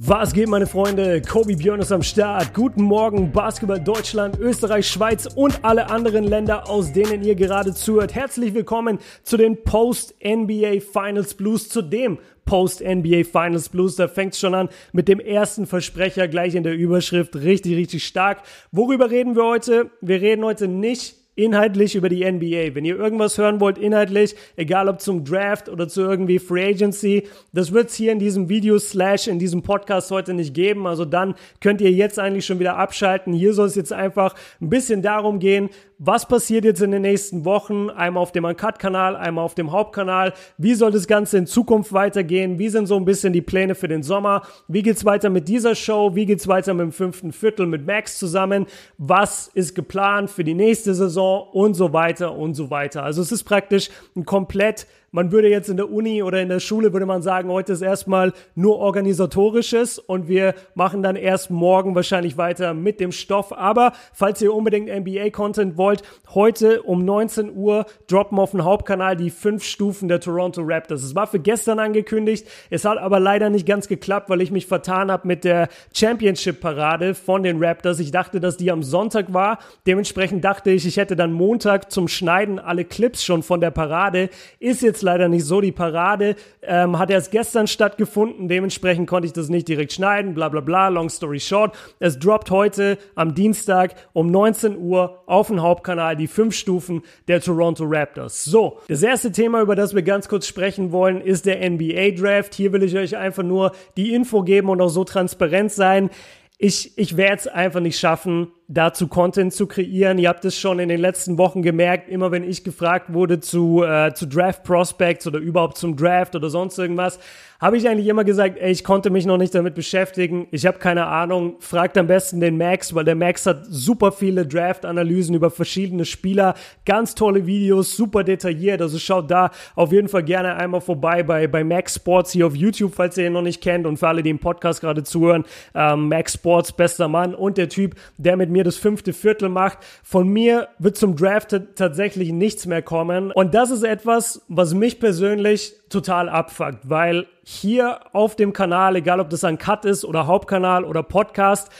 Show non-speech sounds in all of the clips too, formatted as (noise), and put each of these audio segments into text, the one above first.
Was geht, meine Freunde? Kobi Björn ist am Start. Guten Morgen, Basketball Deutschland, Österreich, Schweiz und alle anderen Länder, aus denen ihr gerade zuhört. Herzlich willkommen zu den Post-NBA Finals Blues, zu dem Post-NBA Finals Blues. Da fängt schon an mit dem ersten Versprecher gleich in der Überschrift. Richtig, richtig stark. Worüber reden wir heute? Wir reden heute nicht inhaltlich über die NBA. Wenn ihr irgendwas hören wollt, inhaltlich, egal ob zum Draft oder zu irgendwie Free Agency, das wird es hier in diesem Video slash in diesem Podcast heute nicht geben. Also dann könnt ihr jetzt eigentlich schon wieder abschalten. Hier soll es jetzt einfach ein bisschen darum gehen, was passiert jetzt in den nächsten Wochen, einmal auf dem Uncut-Kanal, einmal auf dem Hauptkanal, wie soll das Ganze in Zukunft weitergehen, wie sind so ein bisschen die Pläne für den Sommer, wie geht's weiter mit dieser Show, wie geht's weiter mit dem fünften Viertel mit Max zusammen, was ist geplant für die nächste Saison und so weiter und so weiter. Also es ist praktisch ein komplett man würde jetzt in der Uni oder in der Schule würde man sagen, heute ist erstmal nur organisatorisches und wir machen dann erst morgen wahrscheinlich weiter mit dem Stoff. Aber falls ihr unbedingt NBA-Content wollt, heute um 19 Uhr droppen auf dem Hauptkanal die fünf Stufen der Toronto Raptors. Es war für gestern angekündigt, es hat aber leider nicht ganz geklappt, weil ich mich vertan habe mit der Championship-Parade von den Raptors. Ich dachte, dass die am Sonntag war. Dementsprechend dachte ich, ich hätte dann Montag zum Schneiden alle Clips schon von der Parade. Ist jetzt jetzt leider nicht so. Die Parade ähm, hat erst gestern stattgefunden. Dementsprechend konnte ich das nicht direkt schneiden. Bla bla bla. Long story short. Es droppt heute am Dienstag um 19 Uhr auf dem Hauptkanal die fünf Stufen der Toronto Raptors. So, das erste Thema, über das wir ganz kurz sprechen wollen, ist der NBA Draft. Hier will ich euch einfach nur die Info geben und auch so transparent sein. Ich, ich werde es einfach nicht schaffen, dazu Content zu kreieren. Ihr habt es schon in den letzten Wochen gemerkt, immer wenn ich gefragt wurde zu, äh, zu Draft Prospects oder überhaupt zum Draft oder sonst irgendwas, habe ich eigentlich immer gesagt, ey, ich konnte mich noch nicht damit beschäftigen. Ich habe keine Ahnung. Fragt am besten den Max, weil der Max hat super viele Draft-Analysen über verschiedene Spieler, ganz tolle Videos, super detailliert. Also schaut da auf jeden Fall gerne einmal vorbei bei, bei Max Sports hier auf YouTube, falls ihr ihn noch nicht kennt. Und für alle, die im Podcast gerade zuhören, ähm, Max Sports, bester Mann und der Typ, der mit mir mir das fünfte Viertel macht. Von mir wird zum Draft tatsächlich nichts mehr kommen. Und das ist etwas, was mich persönlich total abfuckt, weil hier auf dem Kanal, egal ob das ein Cut ist oder Hauptkanal oder Podcast,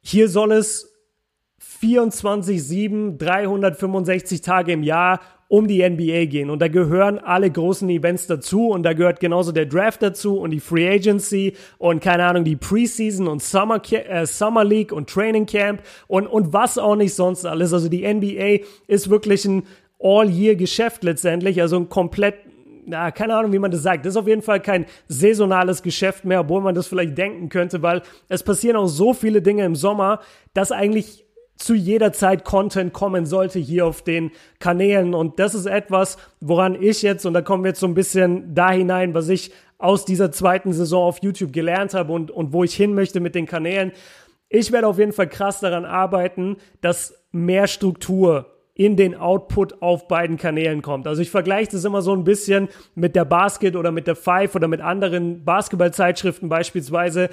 hier soll es 24, 7, 365 Tage im Jahr um die NBA gehen. Und da gehören alle großen Events dazu und da gehört genauso der Draft dazu und die Free Agency und keine Ahnung, die Preseason und Summer, äh, Summer League und Training Camp und, und was auch nicht sonst alles. Also die NBA ist wirklich ein All-Year-Geschäft letztendlich, also ein komplett na, keine Ahnung, wie man das sagt. Das ist auf jeden Fall kein saisonales Geschäft mehr, obwohl man das vielleicht denken könnte, weil es passieren auch so viele Dinge im Sommer, dass eigentlich zu jeder Zeit Content kommen sollte hier auf den Kanälen. Und das ist etwas, woran ich jetzt, und da kommen wir jetzt so ein bisschen da hinein, was ich aus dieser zweiten Saison auf YouTube gelernt habe und, und wo ich hin möchte mit den Kanälen. Ich werde auf jeden Fall krass daran arbeiten, dass mehr Struktur in den Output auf beiden Kanälen kommt. Also ich vergleiche das immer so ein bisschen mit der Basket oder mit der Five oder mit anderen Basketballzeitschriften beispielsweise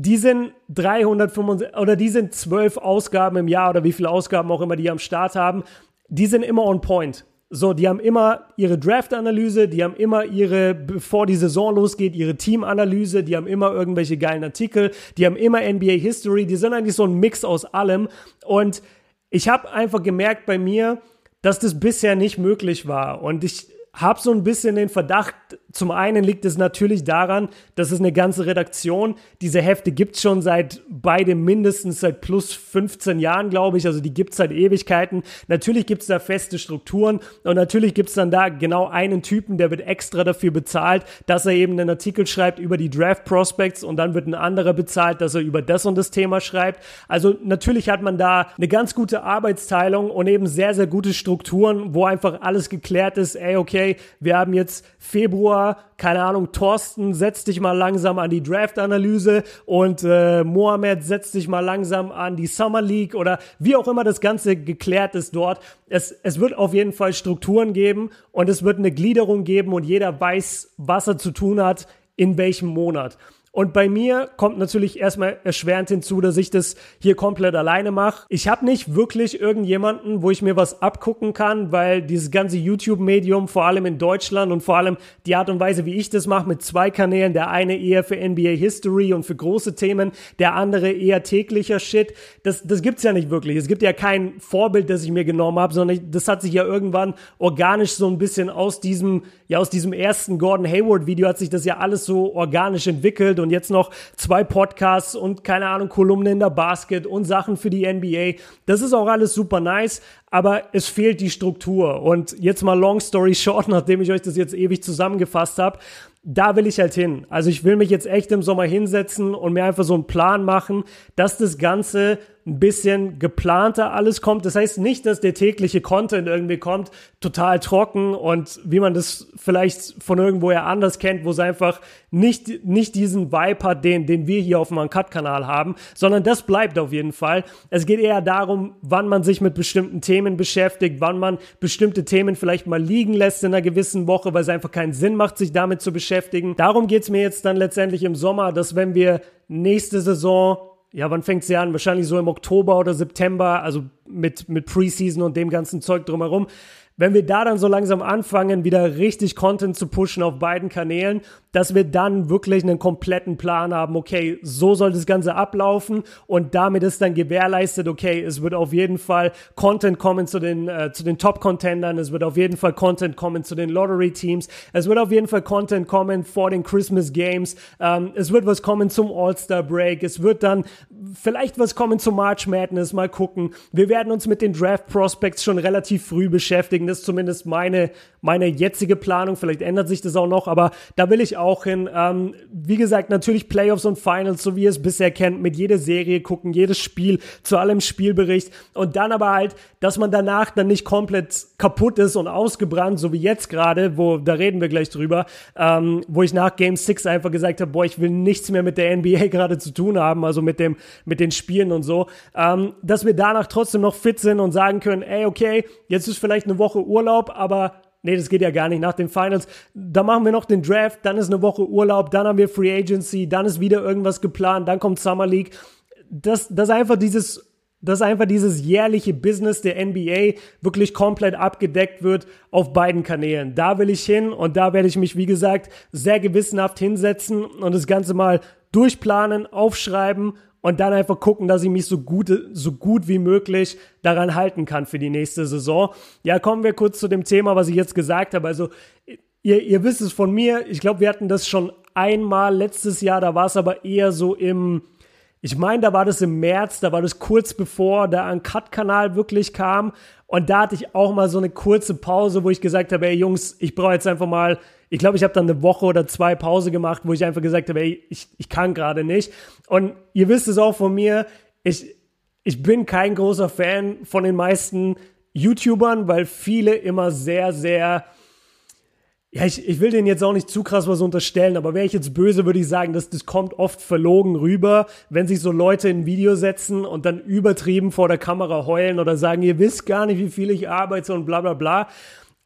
die sind 365 oder die sind zwölf Ausgaben im Jahr oder wie viele Ausgaben auch immer die am Start haben, die sind immer on point. So, die haben immer ihre Draft-Analyse, die haben immer ihre, bevor die Saison losgeht, ihre Team-Analyse, die haben immer irgendwelche geilen Artikel, die haben immer NBA-History, die sind eigentlich so ein Mix aus allem. Und ich habe einfach gemerkt bei mir, dass das bisher nicht möglich war. Und ich habe so ein bisschen den Verdacht, zum einen liegt es natürlich daran, dass es eine ganze Redaktion, diese Hefte gibt es schon seit beide mindestens seit plus 15 Jahren, glaube ich, also die gibt es seit Ewigkeiten. Natürlich gibt es da feste Strukturen und natürlich gibt es dann da genau einen Typen, der wird extra dafür bezahlt, dass er eben einen Artikel schreibt über die Draft Prospects und dann wird ein anderer bezahlt, dass er über das und das Thema schreibt. Also natürlich hat man da eine ganz gute Arbeitsteilung und eben sehr, sehr gute Strukturen, wo einfach alles geklärt ist, ey, okay, wir haben jetzt Februar Februar, keine Ahnung, Thorsten, setz dich mal langsam an die Draft-Analyse und äh, Mohamed, setz dich mal langsam an die Summer League oder wie auch immer das Ganze geklärt ist dort. Es, es wird auf jeden Fall Strukturen geben und es wird eine Gliederung geben und jeder weiß, was er zu tun hat in welchem Monat. Und bei mir kommt natürlich erstmal erschwerend hinzu, dass ich das hier komplett alleine mache. Ich habe nicht wirklich irgendjemanden, wo ich mir was abgucken kann, weil dieses ganze YouTube-Medium, vor allem in Deutschland und vor allem die Art und Weise, wie ich das mache, mit zwei Kanälen, der eine eher für NBA History und für große Themen, der andere eher täglicher Shit, das, das gibt's ja nicht wirklich. Es gibt ja kein Vorbild, das ich mir genommen habe, sondern ich, das hat sich ja irgendwann organisch so ein bisschen aus diesem, ja, aus diesem ersten Gordon Hayward-Video hat sich das ja alles so organisch entwickelt und jetzt noch zwei Podcasts und keine Ahnung, Kolumnen in der Basket und Sachen für die NBA. Das ist auch alles super nice, aber es fehlt die Struktur. Und jetzt mal long story short, (laughs) nachdem ich euch das jetzt ewig zusammengefasst habe, da will ich halt hin. Also ich will mich jetzt echt im Sommer hinsetzen und mir einfach so einen Plan machen, dass das Ganze ein bisschen geplanter alles kommt. Das heißt nicht, dass der tägliche Content irgendwie kommt, total trocken und wie man das vielleicht von irgendwoher anders kennt, wo es einfach nicht, nicht diesen Vibe hat, den, den wir hier auf dem Uncut-Kanal haben, sondern das bleibt auf jeden Fall. Es geht eher darum, wann man sich mit bestimmten Themen beschäftigt, wann man bestimmte Themen vielleicht mal liegen lässt in einer gewissen Woche, weil es einfach keinen Sinn macht, sich damit zu beschäftigen. Darum geht es mir jetzt dann letztendlich im Sommer, dass wenn wir nächste Saison ja, wann fängt sie an? Wahrscheinlich so im Oktober oder September, also mit, mit Preseason und dem ganzen Zeug drumherum wenn wir da dann so langsam anfangen, wieder richtig Content zu pushen auf beiden Kanälen, dass wir dann wirklich einen kompletten Plan haben, okay, so soll das Ganze ablaufen und damit ist dann gewährleistet, okay, es wird auf jeden Fall Content kommen zu den, äh, zu den Top-Contendern, es wird auf jeden Fall Content kommen zu den Lottery-Teams, es wird auf jeden Fall Content kommen vor den Christmas Games, ähm, es wird was kommen zum All-Star-Break, es wird dann vielleicht was kommen zum March Madness, mal gucken. Wir werden uns mit den Draft-Prospects schon relativ früh beschäftigen, das ist zumindest meine, meine jetzige Planung. Vielleicht ändert sich das auch noch, aber da will ich auch hin. Ähm, wie gesagt, natürlich Playoffs und Finals, so wie ihr es bisher kennt, mit jeder Serie gucken, jedes Spiel, zu allem Spielbericht und dann aber halt, dass man danach dann nicht komplett kaputt ist und ausgebrannt, so wie jetzt gerade, wo, da reden wir gleich drüber, ähm, wo ich nach Game 6 einfach gesagt habe, boah, ich will nichts mehr mit der NBA (laughs) gerade zu tun haben, also mit dem, mit den Spielen und so, ähm, dass wir danach trotzdem noch fit sind und sagen können, ey, okay, jetzt ist vielleicht eine Woche Woche Urlaub, aber nee, das geht ja gar nicht nach den Finals. Da machen wir noch den Draft, dann ist eine Woche Urlaub, dann haben wir Free Agency, dann ist wieder irgendwas geplant, dann kommt Summer League. Das, das einfach dieses dass einfach dieses jährliche Business der NBA wirklich komplett abgedeckt wird auf beiden Kanälen. Da will ich hin und da werde ich mich, wie gesagt, sehr gewissenhaft hinsetzen und das Ganze mal durchplanen, aufschreiben und dann einfach gucken, dass ich mich so gut, so gut wie möglich daran halten kann für die nächste Saison. Ja, kommen wir kurz zu dem Thema, was ich jetzt gesagt habe. Also, ihr, ihr wisst es von mir. Ich glaube, wir hatten das schon einmal letztes Jahr. Da war es aber eher so im, ich meine, da war das im März, da war das kurz bevor der Uncut-Kanal wirklich kam. Und da hatte ich auch mal so eine kurze Pause, wo ich gesagt habe, ey Jungs, ich brauche jetzt einfach mal ich glaube, ich habe dann eine Woche oder zwei Pause gemacht, wo ich einfach gesagt habe, ey, ich, ich kann gerade nicht. Und ihr wisst es auch von mir, ich, ich bin kein großer Fan von den meisten YouTubern, weil viele immer sehr, sehr, ja, ich, ich will denen jetzt auch nicht zu krass was unterstellen, aber wäre ich jetzt böse, würde ich sagen, dass das kommt oft verlogen rüber, wenn sich so Leute in ein Video setzen und dann übertrieben vor der Kamera heulen oder sagen, ihr wisst gar nicht, wie viel ich arbeite und bla bla bla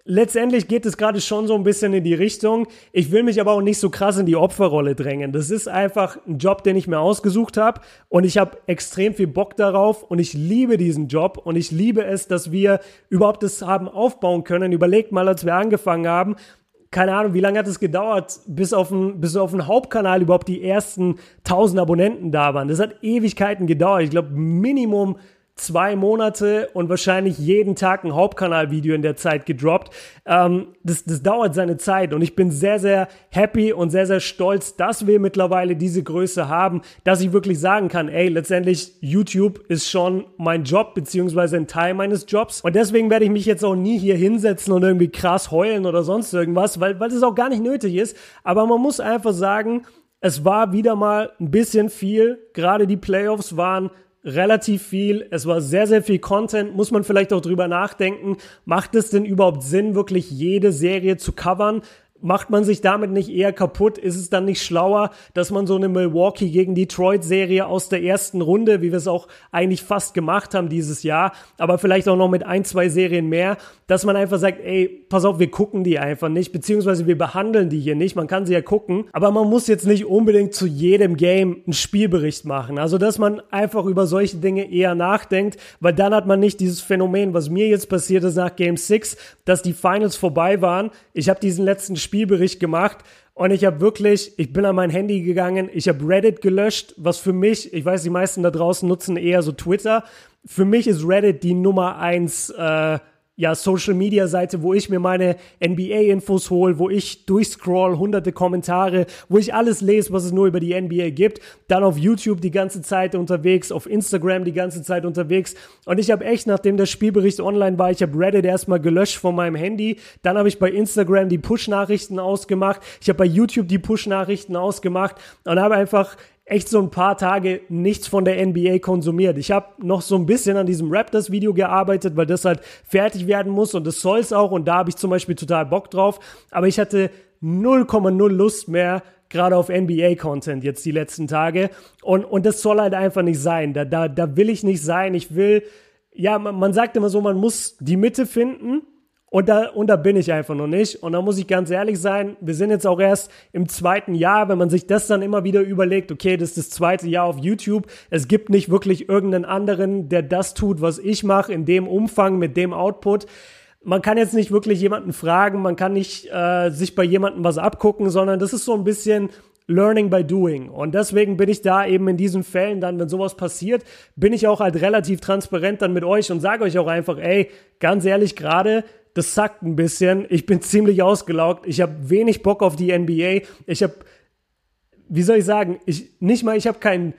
letztendlich geht es gerade schon so ein bisschen in die Richtung. Ich will mich aber auch nicht so krass in die Opferrolle drängen. Das ist einfach ein Job, den ich mir ausgesucht habe und ich habe extrem viel Bock darauf und ich liebe diesen Job und ich liebe es, dass wir überhaupt das haben aufbauen können. Überlegt mal, als wir angefangen haben, keine Ahnung, wie lange hat es gedauert, bis auf den, bis auf den Hauptkanal überhaupt die ersten 1000 Abonnenten da waren. Das hat Ewigkeiten gedauert. Ich glaube, Minimum zwei Monate und wahrscheinlich jeden Tag ein Hauptkanalvideo in der Zeit gedroppt. Ähm, das, das dauert seine Zeit und ich bin sehr, sehr happy und sehr, sehr stolz, dass wir mittlerweile diese Größe haben, dass ich wirklich sagen kann, ey, letztendlich YouTube ist schon mein Job beziehungsweise ein Teil meines Jobs und deswegen werde ich mich jetzt auch nie hier hinsetzen und irgendwie krass heulen oder sonst irgendwas, weil, weil das auch gar nicht nötig ist. Aber man muss einfach sagen, es war wieder mal ein bisschen viel. Gerade die Playoffs waren relativ viel. Es war sehr, sehr viel Content. Muss man vielleicht auch drüber nachdenken. Macht es denn überhaupt Sinn, wirklich jede Serie zu covern? Macht man sich damit nicht eher kaputt? Ist es dann nicht schlauer, dass man so eine Milwaukee gegen Detroit-Serie aus der ersten Runde, wie wir es auch eigentlich fast gemacht haben dieses Jahr, aber vielleicht auch noch mit ein, zwei Serien mehr, dass man einfach sagt, ey, pass auf, wir gucken die einfach nicht, beziehungsweise wir behandeln die hier nicht. Man kann sie ja gucken, aber man muss jetzt nicht unbedingt zu jedem Game einen Spielbericht machen. Also, dass man einfach über solche Dinge eher nachdenkt, weil dann hat man nicht dieses Phänomen, was mir jetzt passiert ist nach Game 6, dass die Finals vorbei waren. Ich habe diesen letzten Spielbericht gemacht und ich habe wirklich, ich bin an mein Handy gegangen, ich habe Reddit gelöscht, was für mich, ich weiß, die meisten da draußen nutzen eher so Twitter. Für mich ist Reddit die Nummer eins äh, ja, Social Media Seite, wo ich mir meine NBA Infos hole, wo ich durchscroll, hunderte Kommentare, wo ich alles lese, was es nur über die NBA gibt. Dann auf YouTube die ganze Zeit unterwegs, auf Instagram die ganze Zeit unterwegs. Und ich habe echt, nachdem der Spielbericht online war, ich habe Reddit erstmal gelöscht von meinem Handy. Dann habe ich bei Instagram die Push-Nachrichten ausgemacht. Ich habe bei YouTube die Push-Nachrichten ausgemacht und habe einfach echt so ein paar Tage nichts von der NBA konsumiert. Ich habe noch so ein bisschen an diesem Raptors-Video gearbeitet, weil das halt fertig werden muss und das soll es auch und da habe ich zum Beispiel total Bock drauf. Aber ich hatte 0,0 Lust mehr gerade auf NBA-Content jetzt die letzten Tage und, und das soll halt einfach nicht sein. Da, da, da will ich nicht sein. Ich will, ja, man, man sagt immer so, man muss die Mitte finden und da, und da bin ich einfach noch nicht. Und da muss ich ganz ehrlich sein, wir sind jetzt auch erst im zweiten Jahr, wenn man sich das dann immer wieder überlegt, okay, das ist das zweite Jahr auf YouTube. Es gibt nicht wirklich irgendeinen anderen, der das tut, was ich mache, in dem Umfang, mit dem Output. Man kann jetzt nicht wirklich jemanden fragen, man kann nicht äh, sich bei jemandem was abgucken, sondern das ist so ein bisschen Learning by Doing. Und deswegen bin ich da eben in diesen Fällen dann, wenn sowas passiert, bin ich auch halt relativ transparent dann mit euch und sage euch auch einfach, ey, ganz ehrlich, gerade das sackt ein bisschen. Ich bin (laughs) ziemlich ausgelaugt. Ich habe wenig Bock auf die NBA. Ich habe, wie soll ich sagen, ich nicht mal, ich habe keinen,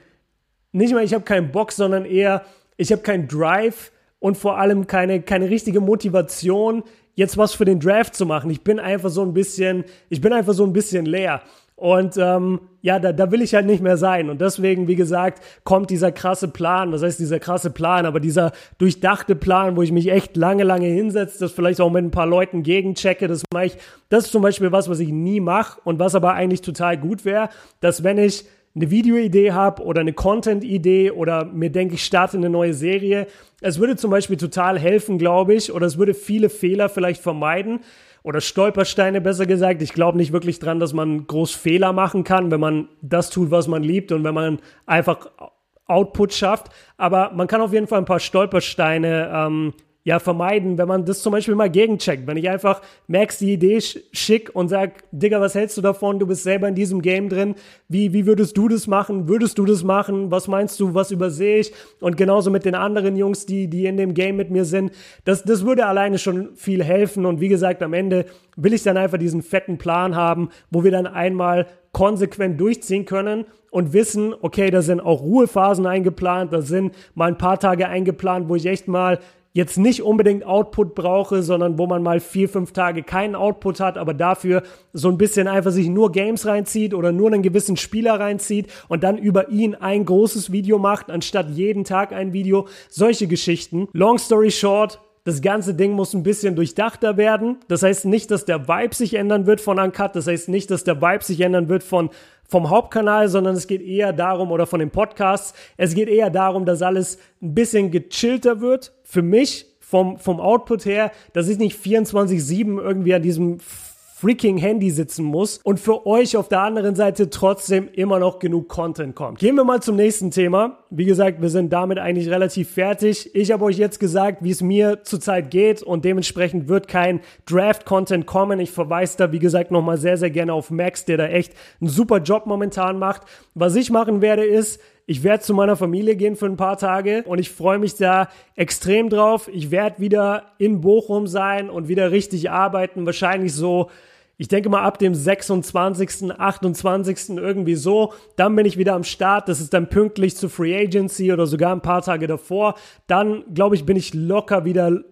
nicht mal, ich habe keinen Bock, sondern eher, ich habe keinen Drive und vor allem keine keine richtige Motivation, jetzt was für den Draft zu machen. Ich bin einfach so ein bisschen, ich bin einfach so ein bisschen leer. Und ähm, ja, da, da will ich halt nicht mehr sein. Und deswegen, wie gesagt, kommt dieser krasse Plan, das heißt dieser krasse Plan, aber dieser durchdachte Plan, wo ich mich echt lange, lange hinsetze, das vielleicht auch mit ein paar Leuten gegenchecke, das mache ich, das ist zum Beispiel was, was ich nie mache und was aber eigentlich total gut wäre, dass wenn ich eine Videoidee habe oder eine Content-Idee oder mir denke, ich starte eine neue Serie, es würde zum Beispiel total helfen, glaube ich, oder es würde viele Fehler vielleicht vermeiden, oder Stolpersteine besser gesagt. Ich glaube nicht wirklich dran, dass man groß Fehler machen kann, wenn man das tut, was man liebt und wenn man einfach Output schafft. Aber man kann auf jeden Fall ein paar Stolpersteine ähm, ja vermeiden, wenn man das zum Beispiel mal gegencheckt. Wenn ich einfach merkst die Idee schick und sag, Digga, was hältst du davon? Du bist selber in diesem Game drin. Wie, wie würdest du das machen? Würdest du das machen? Was meinst du? Was übersehe ich? Und genauso mit den anderen Jungs, die, die in dem Game mit mir sind. Das, das würde alleine schon viel helfen. Und wie gesagt, am Ende will ich dann einfach diesen fetten Plan haben, wo wir dann einmal konsequent durchziehen können und wissen, okay, da sind auch Ruhephasen eingeplant, da sind mal ein paar Tage eingeplant, wo ich echt mal jetzt nicht unbedingt Output brauche, sondern wo man mal vier, fünf Tage keinen Output hat, aber dafür so ein bisschen einfach sich nur Games reinzieht oder nur einen gewissen Spieler reinzieht und dann über ihn ein großes Video macht, anstatt jeden Tag ein Video. Solche Geschichten. Long story short, das ganze Ding muss ein bisschen durchdachter werden. Das heißt nicht, dass der Vibe sich ändern wird von Uncut. Das heißt nicht, dass der Vibe sich ändern wird von vom Hauptkanal, sondern es geht eher darum, oder von den Podcasts, es geht eher darum, dass alles ein bisschen gechillter wird. Für mich, vom, vom Output her, dass ich nicht 24-7 irgendwie an diesem freaking Handy sitzen muss und für euch auf der anderen Seite trotzdem immer noch genug Content kommt. Gehen wir mal zum nächsten Thema. Wie gesagt, wir sind damit eigentlich relativ fertig. Ich habe euch jetzt gesagt, wie es mir zurzeit geht und dementsprechend wird kein Draft-Content kommen. Ich verweise da, wie gesagt, nochmal sehr, sehr gerne auf Max, der da echt einen super Job momentan macht. Was ich machen werde, ist, ich werde zu meiner Familie gehen für ein paar Tage und ich freue mich da extrem drauf. Ich werde wieder in Bochum sein und wieder richtig arbeiten. Wahrscheinlich so ich denke mal ab dem 26., 28. irgendwie so, dann bin ich wieder am Start. Das ist dann pünktlich zu Free Agency oder sogar ein paar Tage davor. Dann, glaube ich, bin ich locker wieder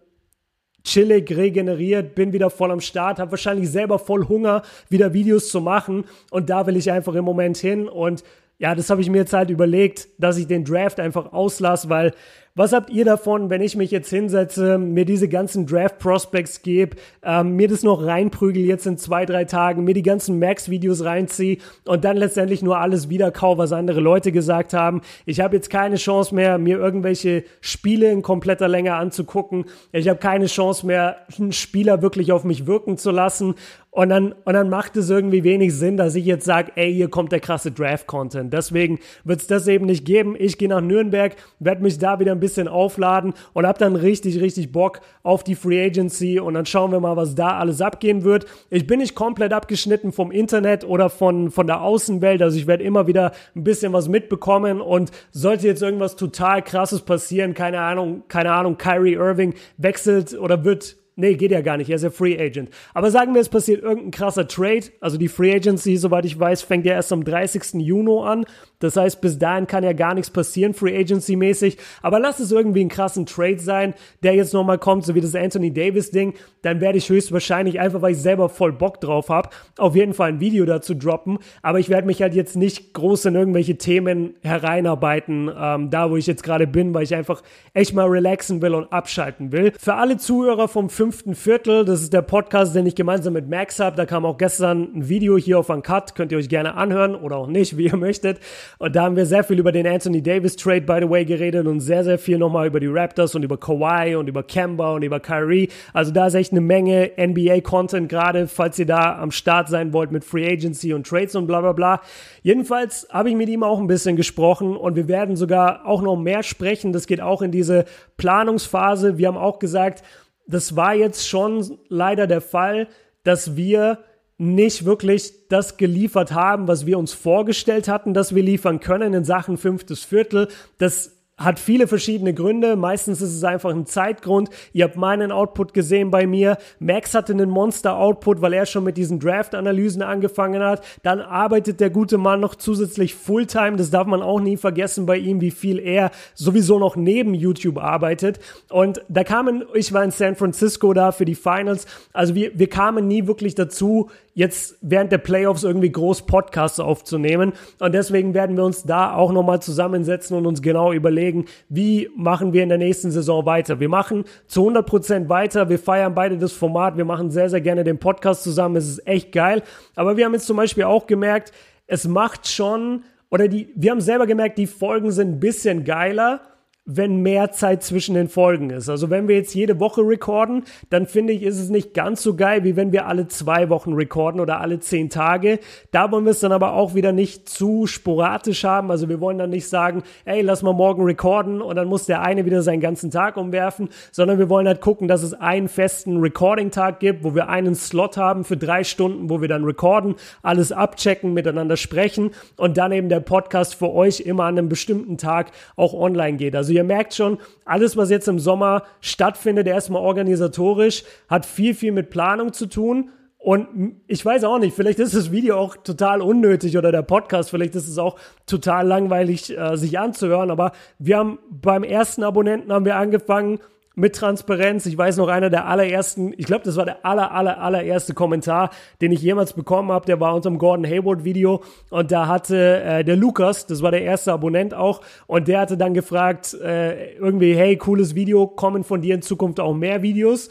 chillig, regeneriert, bin wieder voll am Start, habe wahrscheinlich selber voll Hunger, wieder Videos zu machen. Und da will ich einfach im Moment hin. Und ja, das habe ich mir jetzt halt überlegt, dass ich den Draft einfach auslasse, weil Was habt ihr davon, wenn ich mich jetzt hinsetze, mir diese ganzen Draft Prospects gebe, ähm, mir das noch reinprügel jetzt in zwei, drei Tagen, mir die ganzen Max-Videos reinziehe und dann letztendlich nur alles wiederkau, was andere Leute gesagt haben. Ich habe jetzt keine Chance mehr, mir irgendwelche Spiele in kompletter Länge anzugucken. Ich habe keine Chance mehr, einen Spieler wirklich auf mich wirken zu lassen. Und dann, und dann macht es irgendwie wenig Sinn, dass ich jetzt sage, ey, hier kommt der krasse Draft-Content. Deswegen wird es das eben nicht geben. Ich gehe nach Nürnberg, werde mich da wieder ein bisschen aufladen und habe dann richtig, richtig Bock auf die Free Agency und dann schauen wir mal, was da alles abgehen wird. Ich bin nicht komplett abgeschnitten vom Internet oder von, von der Außenwelt, also ich werde immer wieder ein bisschen was mitbekommen und sollte jetzt irgendwas total krasses passieren, keine Ahnung, keine Ahnung, Kyrie Irving wechselt oder wird Nee, geht ja gar nicht. Er ist ja Free Agent. Aber sagen wir, es passiert irgendein krasser Trade. Also die Free Agency, soweit ich weiß, fängt ja erst am 30. Juni an. Das heißt, bis dahin kann ja gar nichts passieren, Free Agency mäßig. Aber lass es irgendwie einen krassen Trade sein, der jetzt nochmal kommt, so wie das Anthony Davis Ding. Dann werde ich höchstwahrscheinlich, einfach weil ich selber voll Bock drauf habe, auf jeden Fall ein Video dazu droppen. Aber ich werde mich halt jetzt nicht groß in irgendwelche Themen hereinarbeiten, ähm, da wo ich jetzt gerade bin, weil ich einfach echt mal relaxen will und abschalten will. Für alle Zuhörer vom fünften Viertel, das ist der Podcast, den ich gemeinsam mit Max habe. Da kam auch gestern ein Video hier auf Uncut. Könnt ihr euch gerne anhören oder auch nicht, (laughs) wie ihr möchtet. Und da haben wir sehr viel über den Anthony Davis Trade, by the way, geredet und sehr, sehr viel nochmal über die Raptors und über Kawhi und über Kemba und über Kyrie. Also da ist echt eine Menge NBA-Content gerade, falls ihr da am Start sein wollt mit Free Agency und Trades und bla bla bla. Jedenfalls habe ich mit ihm auch ein bisschen gesprochen und wir werden sogar auch noch mehr sprechen. Das geht auch in diese Planungsphase. Wir haben auch gesagt, das war jetzt schon leider der Fall, dass wir nicht wirklich das geliefert haben, was wir uns vorgestellt hatten, dass wir liefern können in Sachen fünftes Viertel. Das hat viele verschiedene Gründe. Meistens ist es einfach ein Zeitgrund. Ihr habt meinen Output gesehen bei mir. Max hatte einen Monster-Output, weil er schon mit diesen Draft-Analysen angefangen hat. Dann arbeitet der gute Mann noch zusätzlich Fulltime. Das darf man auch nie vergessen bei ihm, wie viel er sowieso noch neben YouTube arbeitet. Und da kamen, ich war in San Francisco da für die Finals. Also wir, wir kamen nie wirklich dazu, jetzt während der Playoffs irgendwie groß Podcasts aufzunehmen. Und deswegen werden wir uns da auch nochmal zusammensetzen und uns genau überlegen, wie machen wir in der nächsten Saison weiter. Wir machen zu 100 Prozent weiter. Wir feiern beide das Format. Wir machen sehr, sehr gerne den Podcast zusammen. Es ist echt geil. Aber wir haben jetzt zum Beispiel auch gemerkt, es macht schon, oder die, wir haben selber gemerkt, die Folgen sind ein bisschen geiler wenn mehr Zeit zwischen den Folgen ist. Also wenn wir jetzt jede Woche recorden, dann finde ich, ist es nicht ganz so geil, wie wenn wir alle zwei Wochen recorden oder alle zehn Tage. Da wollen wir es dann aber auch wieder nicht zu sporadisch haben. Also wir wollen dann nicht sagen, ey, lass mal morgen recorden und dann muss der eine wieder seinen ganzen Tag umwerfen, sondern wir wollen halt gucken, dass es einen festen Recording-Tag gibt, wo wir einen Slot haben für drei Stunden, wo wir dann recorden, alles abchecken, miteinander sprechen und dann eben der Podcast für euch immer an einem bestimmten Tag auch online geht. Also ihr merkt schon, alles, was jetzt im Sommer stattfindet, erstmal organisatorisch, hat viel, viel mit Planung zu tun. Und ich weiß auch nicht, vielleicht ist das Video auch total unnötig oder der Podcast, vielleicht ist es auch total langweilig, äh, sich anzuhören. Aber wir haben beim ersten Abonnenten haben wir angefangen, mit Transparenz. Ich weiß noch, einer der allerersten, ich glaube, das war der aller, aller, allererste Kommentar, den ich jemals bekommen habe, der war unter dem Gordon Hayward Video und da hatte äh, der Lukas, das war der erste Abonnent auch, und der hatte dann gefragt, äh, irgendwie, hey, cooles Video, kommen von dir in Zukunft auch mehr Videos?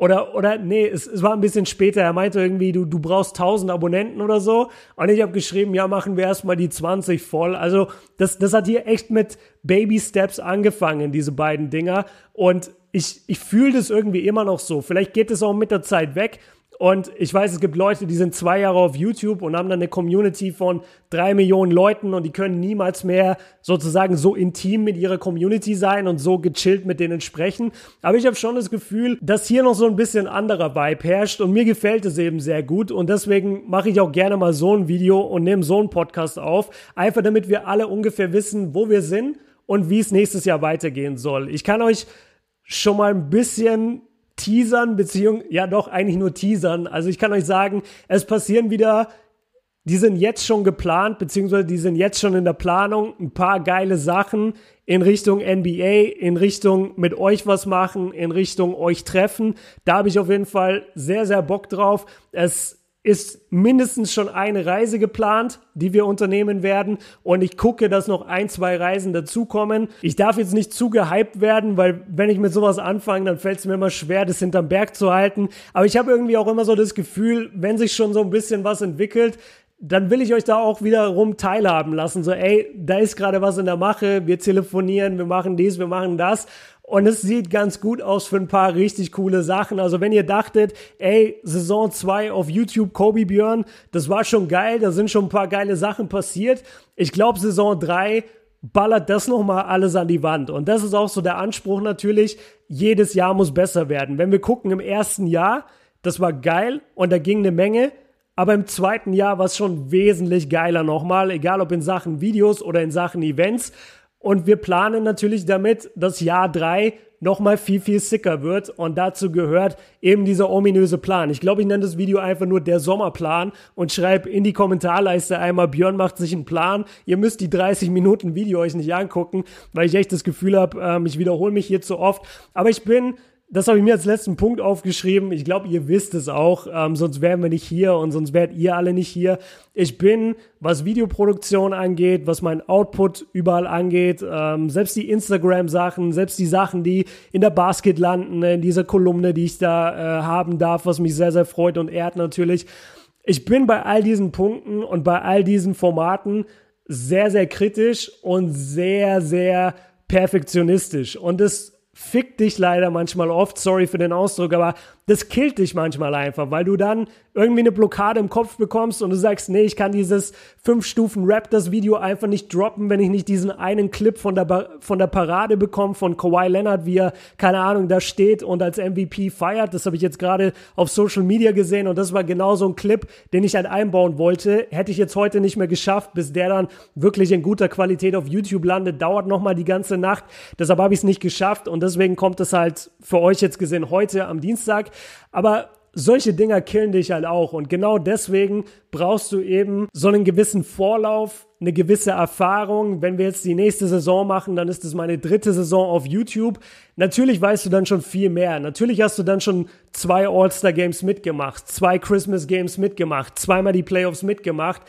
Oder, oder nee, es, es war ein bisschen später. Er meinte irgendwie, du, du brauchst 1000 Abonnenten oder so. Und ich habe geschrieben, ja, machen wir erstmal die 20 voll. Also das, das hat hier echt mit Baby Steps angefangen, diese beiden Dinger. Und ich, ich fühle das irgendwie immer noch so. Vielleicht geht es auch mit der Zeit weg. Und ich weiß, es gibt Leute, die sind zwei Jahre auf YouTube und haben dann eine Community von drei Millionen Leuten und die können niemals mehr sozusagen so intim mit ihrer Community sein und so gechillt mit denen sprechen. Aber ich habe schon das Gefühl, dass hier noch so ein bisschen anderer Vibe herrscht und mir gefällt es eben sehr gut und deswegen mache ich auch gerne mal so ein Video und nehme so einen Podcast auf, einfach damit wir alle ungefähr wissen, wo wir sind und wie es nächstes Jahr weitergehen soll. Ich kann euch schon mal ein bisschen teasern, beziehungsweise, ja doch, eigentlich nur teasern. Also ich kann euch sagen, es passieren wieder, die sind jetzt schon geplant, beziehungsweise die sind jetzt schon in der Planung, ein paar geile Sachen in Richtung NBA, in Richtung mit euch was machen, in Richtung euch treffen. Da habe ich auf jeden Fall sehr, sehr Bock drauf. Es ist mindestens schon eine Reise geplant, die wir unternehmen werden. Und ich gucke, dass noch ein, zwei Reisen dazukommen. Ich darf jetzt nicht zu gehypt werden, weil wenn ich mit sowas anfange, dann fällt es mir immer schwer, das hinterm Berg zu halten. Aber ich habe irgendwie auch immer so das Gefühl, wenn sich schon so ein bisschen was entwickelt, dann will ich euch da auch wiederum teilhaben lassen. So, ey, da ist gerade was in der Mache, wir telefonieren, wir machen dies, wir machen das. Und es sieht ganz gut aus für ein paar richtig coole Sachen. Also wenn ihr dachtet, ey, Saison 2 auf YouTube Kobe Björn, das war schon geil, da sind schon ein paar geile Sachen passiert. Ich glaube, Saison 3 ballert das nochmal alles an die Wand. Und das ist auch so der Anspruch natürlich. Jedes Jahr muss besser werden. Wenn wir gucken im ersten Jahr, das war geil und da ging eine Menge. Aber im zweiten Jahr war es schon wesentlich geiler nochmal, egal ob in Sachen Videos oder in Sachen Events. Und wir planen natürlich damit, dass Jahr drei nochmal viel, viel sicker wird. Und dazu gehört eben dieser ominöse Plan. Ich glaube, ich nenne das Video einfach nur der Sommerplan und schreibe in die Kommentarleiste einmal, Björn macht sich einen Plan. Ihr müsst die 30 Minuten Video euch nicht angucken, weil ich echt das Gefühl habe, ähm, ich wiederhole mich hier zu oft. Aber ich bin das habe ich mir als letzten Punkt aufgeschrieben. Ich glaube, ihr wisst es auch, ähm, sonst wären wir nicht hier und sonst wärt ihr alle nicht hier. Ich bin, was Videoproduktion angeht, was mein Output überall angeht, ähm, selbst die Instagram-Sachen, selbst die Sachen, die in der Basket landen, in dieser Kolumne, die ich da äh, haben darf, was mich sehr, sehr freut und ehrt natürlich. Ich bin bei all diesen Punkten und bei all diesen Formaten sehr, sehr kritisch und sehr, sehr perfektionistisch. Und das fickt dich leider manchmal oft, sorry für den Ausdruck, aber das killt dich manchmal einfach, weil du dann irgendwie eine Blockade im Kopf bekommst und du sagst, nee, ich kann dieses fünf Stufen Rap das Video einfach nicht droppen, wenn ich nicht diesen einen Clip von der von der Parade bekomme von Kawhi Leonard, wie er keine Ahnung da steht und als MVP feiert. Das habe ich jetzt gerade auf Social Media gesehen und das war genau so ein Clip, den ich halt einbauen wollte. Hätte ich jetzt heute nicht mehr geschafft, bis der dann wirklich in guter Qualität auf YouTube landet, dauert noch mal die ganze Nacht. Deshalb habe ich es nicht geschafft und deswegen kommt es halt für euch jetzt gesehen heute am Dienstag. Aber solche Dinger killen dich halt auch. Und genau deswegen brauchst du eben so einen gewissen Vorlauf, eine gewisse Erfahrung. Wenn wir jetzt die nächste Saison machen, dann ist es meine dritte Saison auf YouTube. Natürlich weißt du dann schon viel mehr. Natürlich hast du dann schon zwei All-Star Games mitgemacht, zwei Christmas Games mitgemacht, zweimal die Playoffs mitgemacht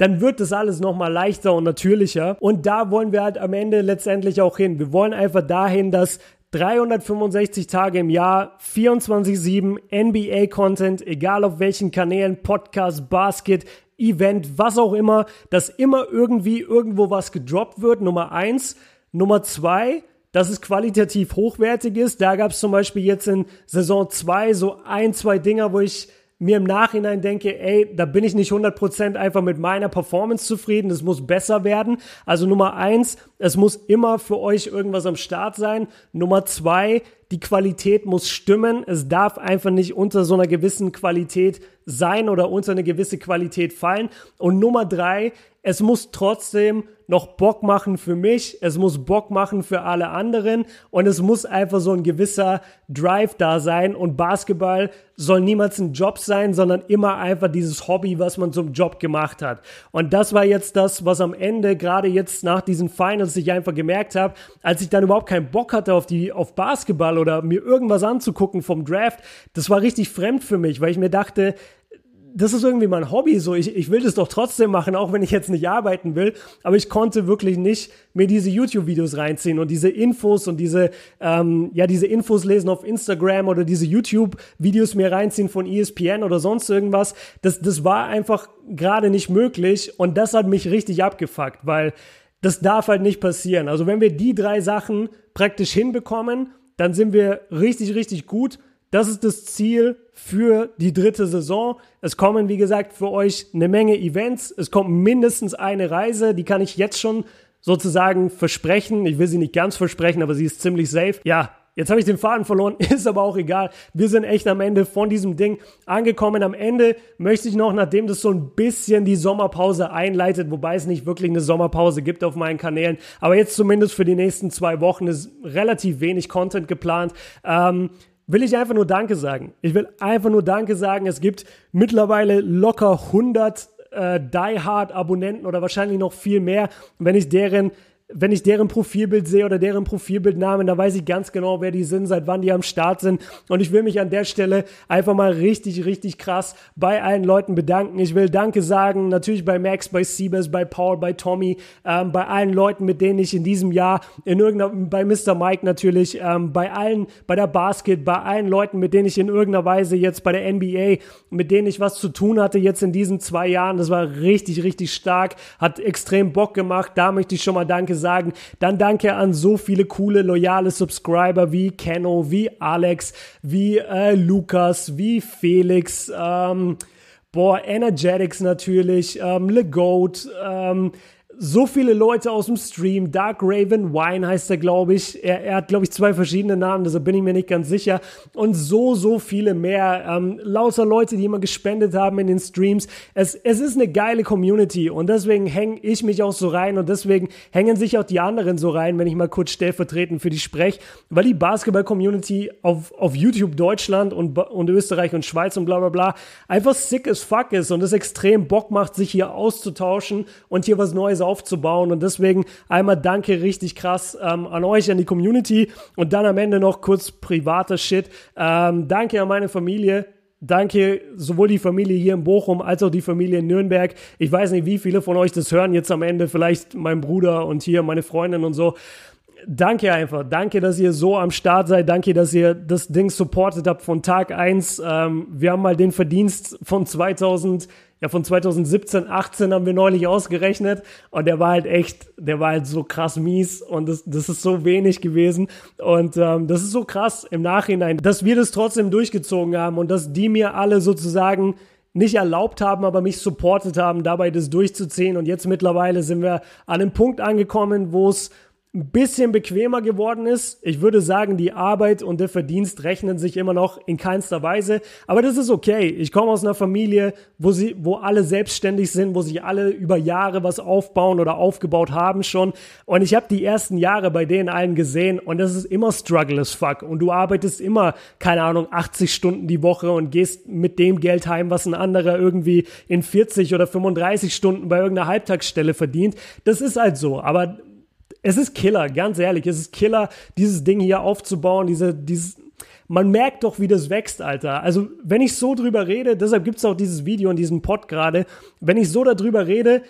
dann wird das alles nochmal leichter und natürlicher. Und da wollen wir halt am Ende letztendlich auch hin. Wir wollen einfach dahin, dass 365 Tage im Jahr, 24-7 NBA-Content, egal auf welchen Kanälen, Podcast, Basket, Event, was auch immer, dass immer irgendwie irgendwo was gedroppt wird, Nummer eins. Nummer zwei, dass es qualitativ hochwertig ist. Da gab es zum Beispiel jetzt in Saison zwei so ein, zwei Dinger, wo ich mir im Nachhinein denke, ey, da bin ich nicht 100% einfach mit meiner Performance zufrieden, es muss besser werden. Also Nummer eins, es muss immer für euch irgendwas am Start sein. Nummer zwei, die Qualität muss stimmen. Es darf einfach nicht unter so einer gewissen Qualität sein oder unter eine gewisse Qualität fallen. Und Nummer drei, es muss trotzdem noch Bock machen für mich, es muss Bock machen für alle anderen und es muss einfach so ein gewisser Drive da sein und Basketball soll niemals ein Job sein, sondern immer einfach dieses Hobby, was man zum Job gemacht hat. Und das war jetzt das, was am Ende, gerade jetzt nach diesen Finals, ich einfach gemerkt habe, als ich dann überhaupt keinen Bock hatte auf die, auf Basketball oder mir irgendwas anzugucken vom Draft, das war richtig fremd für mich, weil ich mir dachte, das ist irgendwie mein Hobby, so ich, ich will das doch trotzdem machen, auch wenn ich jetzt nicht arbeiten will, aber ich konnte wirklich nicht mir diese YouTube-Videos reinziehen und diese Infos und diese, ähm, ja, diese Infos lesen auf Instagram oder diese YouTube-Videos mir reinziehen von ESPN oder sonst irgendwas. Das, das war einfach gerade nicht möglich und das hat mich richtig abgefuckt, weil das darf halt nicht passieren. Also wenn wir die drei Sachen praktisch hinbekommen, dann sind wir richtig, richtig gut das ist das Ziel für die dritte Saison. Es kommen, wie gesagt, für euch eine Menge Events. Es kommt mindestens eine Reise, die kann ich jetzt schon sozusagen versprechen. Ich will sie nicht ganz versprechen, aber sie ist ziemlich safe. Ja, Jetzt habe ich den Faden verloren, (laughs) ist aber auch egal. Wir sind echt am Ende von diesem Ding angekommen. Am Ende möchte ich noch, nachdem das so ein bisschen die Sommerpause einleitet, wobei es nicht wirklich eine Sommerpause gibt auf meinen Kanälen, aber jetzt zumindest für die nächsten zwei Wochen ist relativ wenig Content geplant. Ähm, will ich einfach nur Danke sagen. Ich will einfach nur Danke sagen. Es gibt mittlerweile locker 100 äh, Die Hard Abonnenten oder wahrscheinlich noch viel mehr. Wenn ich deren wenn ich deren Profilbild sehe oder deren Profilbildnamen, da weiß ich ganz genau, wer die sind, seit wann die am Start sind. Und ich will mich an der Stelle einfach mal richtig, richtig krass bei allen Leuten bedanken. Ich will Danke sagen, natürlich bei Max, bei Siebes, bei Paul, bei Tommy, ähm, bei allen Leuten, mit denen ich in diesem Jahr in irgendeiner, bei Mr. Mike natürlich, ähm, bei allen, bei der Basket, bei allen Leuten, mit denen ich in irgendeiner Weise jetzt bei der NBA, mit denen ich was zu tun hatte jetzt in diesen zwei Jahren. Das war richtig, richtig stark, hat extrem Bock gemacht. Da möchte ich schon mal Danke sagen. Dann danke an so viele coole, loyale Subscriber wie Kenno, wie Alex, wie äh, Lukas, wie Felix, ähm, boah, Energetics natürlich, ähm, Le Goat, ähm, so viele Leute aus dem Stream. Dark Raven Wine heißt er, glaube ich. Er, er hat, glaube ich, zwei verschiedene Namen, deshalb bin ich mir nicht ganz sicher. Und so, so viele mehr. Ähm, lauter Leute, die immer gespendet haben in den Streams. Es, es ist eine geile Community und deswegen hänge ich mich auch so rein und deswegen hängen sich auch die anderen so rein, wenn ich mal kurz stellvertretend für die spreche, weil die Basketball-Community auf, auf YouTube Deutschland und, und Österreich und Schweiz und bla bla bla einfach sick as fuck ist und es extrem Bock macht, sich hier auszutauschen und hier was Neues aufzubauen. Und deswegen einmal danke richtig krass ähm, an euch, an die Community. Und dann am Ende noch kurz privater Shit. Ähm, danke an meine Familie. Danke sowohl die Familie hier in Bochum als auch die Familie in Nürnberg. Ich weiß nicht, wie viele von euch das hören jetzt am Ende. Vielleicht mein Bruder und hier meine Freundin und so. Danke einfach. Danke, dass ihr so am Start seid. Danke, dass ihr das Ding supportet habt von Tag 1. Ähm, wir haben mal den Verdienst von 2000 ja, von 2017, 18 haben wir neulich ausgerechnet und der war halt echt, der war halt so krass mies und das, das ist so wenig gewesen und ähm, das ist so krass im Nachhinein, dass wir das trotzdem durchgezogen haben und dass die mir alle sozusagen nicht erlaubt haben, aber mich supportet haben, dabei das durchzuziehen und jetzt mittlerweile sind wir an einem Punkt angekommen, wo es ein bisschen bequemer geworden ist. Ich würde sagen, die Arbeit und der Verdienst rechnen sich immer noch in keinster Weise. Aber das ist okay. Ich komme aus einer Familie, wo sie, wo alle selbstständig sind, wo sich alle über Jahre was aufbauen oder aufgebaut haben schon. Und ich habe die ersten Jahre bei denen allen gesehen und das ist immer Struggle as fuck. Und du arbeitest immer, keine Ahnung, 80 Stunden die Woche und gehst mit dem Geld heim, was ein anderer irgendwie in 40 oder 35 Stunden bei irgendeiner Halbtagsstelle verdient. Das ist halt so. Aber es ist Killer, ganz ehrlich, es ist Killer, dieses Ding hier aufzubauen, diese, dieses, man merkt doch, wie das wächst, Alter. Also, wenn ich so drüber rede, deshalb gibt's auch dieses Video in diesem Pod gerade, wenn ich so darüber rede,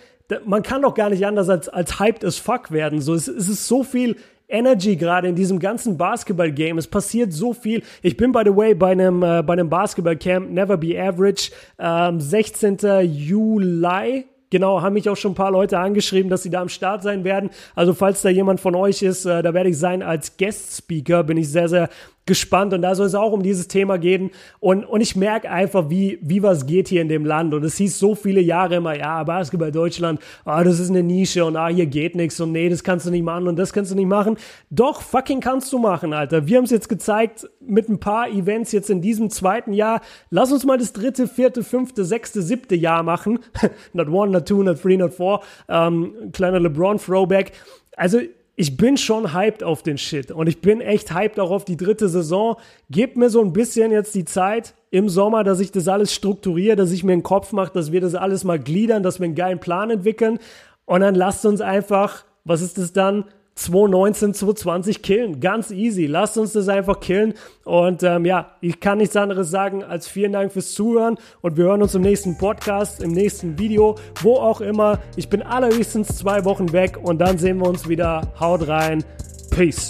man kann doch gar nicht anders als, als hyped as fuck werden. So, es, es ist so viel Energy gerade in diesem ganzen Basketball-Game. Es passiert so viel. Ich bin, by the way, bei einem, äh, einem Basketball-Camp, Never Be Average, ähm, 16. Juli, Genau, haben mich auch schon ein paar Leute angeschrieben, dass sie da am Start sein werden. Also falls da jemand von euch ist, äh, da werde ich sein als Guest Speaker. Bin ich sehr, sehr gespannt und da soll es auch um dieses Thema gehen. Und, und ich merke einfach, wie, wie was geht hier in dem Land. Und es hieß so viele Jahre immer, ja, Basketball Deutschland, ah, das ist eine Nische und ah, hier geht nichts und nee, das kannst du nicht machen und das kannst du nicht machen. Doch, fucking kannst du machen, Alter. Wir haben es jetzt gezeigt mit ein paar Events jetzt in diesem zweiten Jahr. Lass uns mal das dritte, vierte, fünfte, sechste, siebte Jahr machen. (laughs) not one, not two, not three, not four. Ähm, kleiner LeBron-Throwback. Also ich bin schon hyped auf den Shit und ich bin echt hyped auch auf die dritte Saison. Gebt mir so ein bisschen jetzt die Zeit im Sommer, dass ich das alles strukturiere, dass ich mir einen Kopf mache, dass wir das alles mal gliedern, dass wir einen geilen Plan entwickeln und dann lasst uns einfach, was ist das dann? 219, 220 killen. Ganz easy. Lasst uns das einfach killen. Und ähm, ja, ich kann nichts anderes sagen als vielen Dank fürs Zuhören. Und wir hören uns im nächsten Podcast, im nächsten Video, wo auch immer. Ich bin allerhöchstens zwei Wochen weg und dann sehen wir uns wieder. Haut rein. Peace.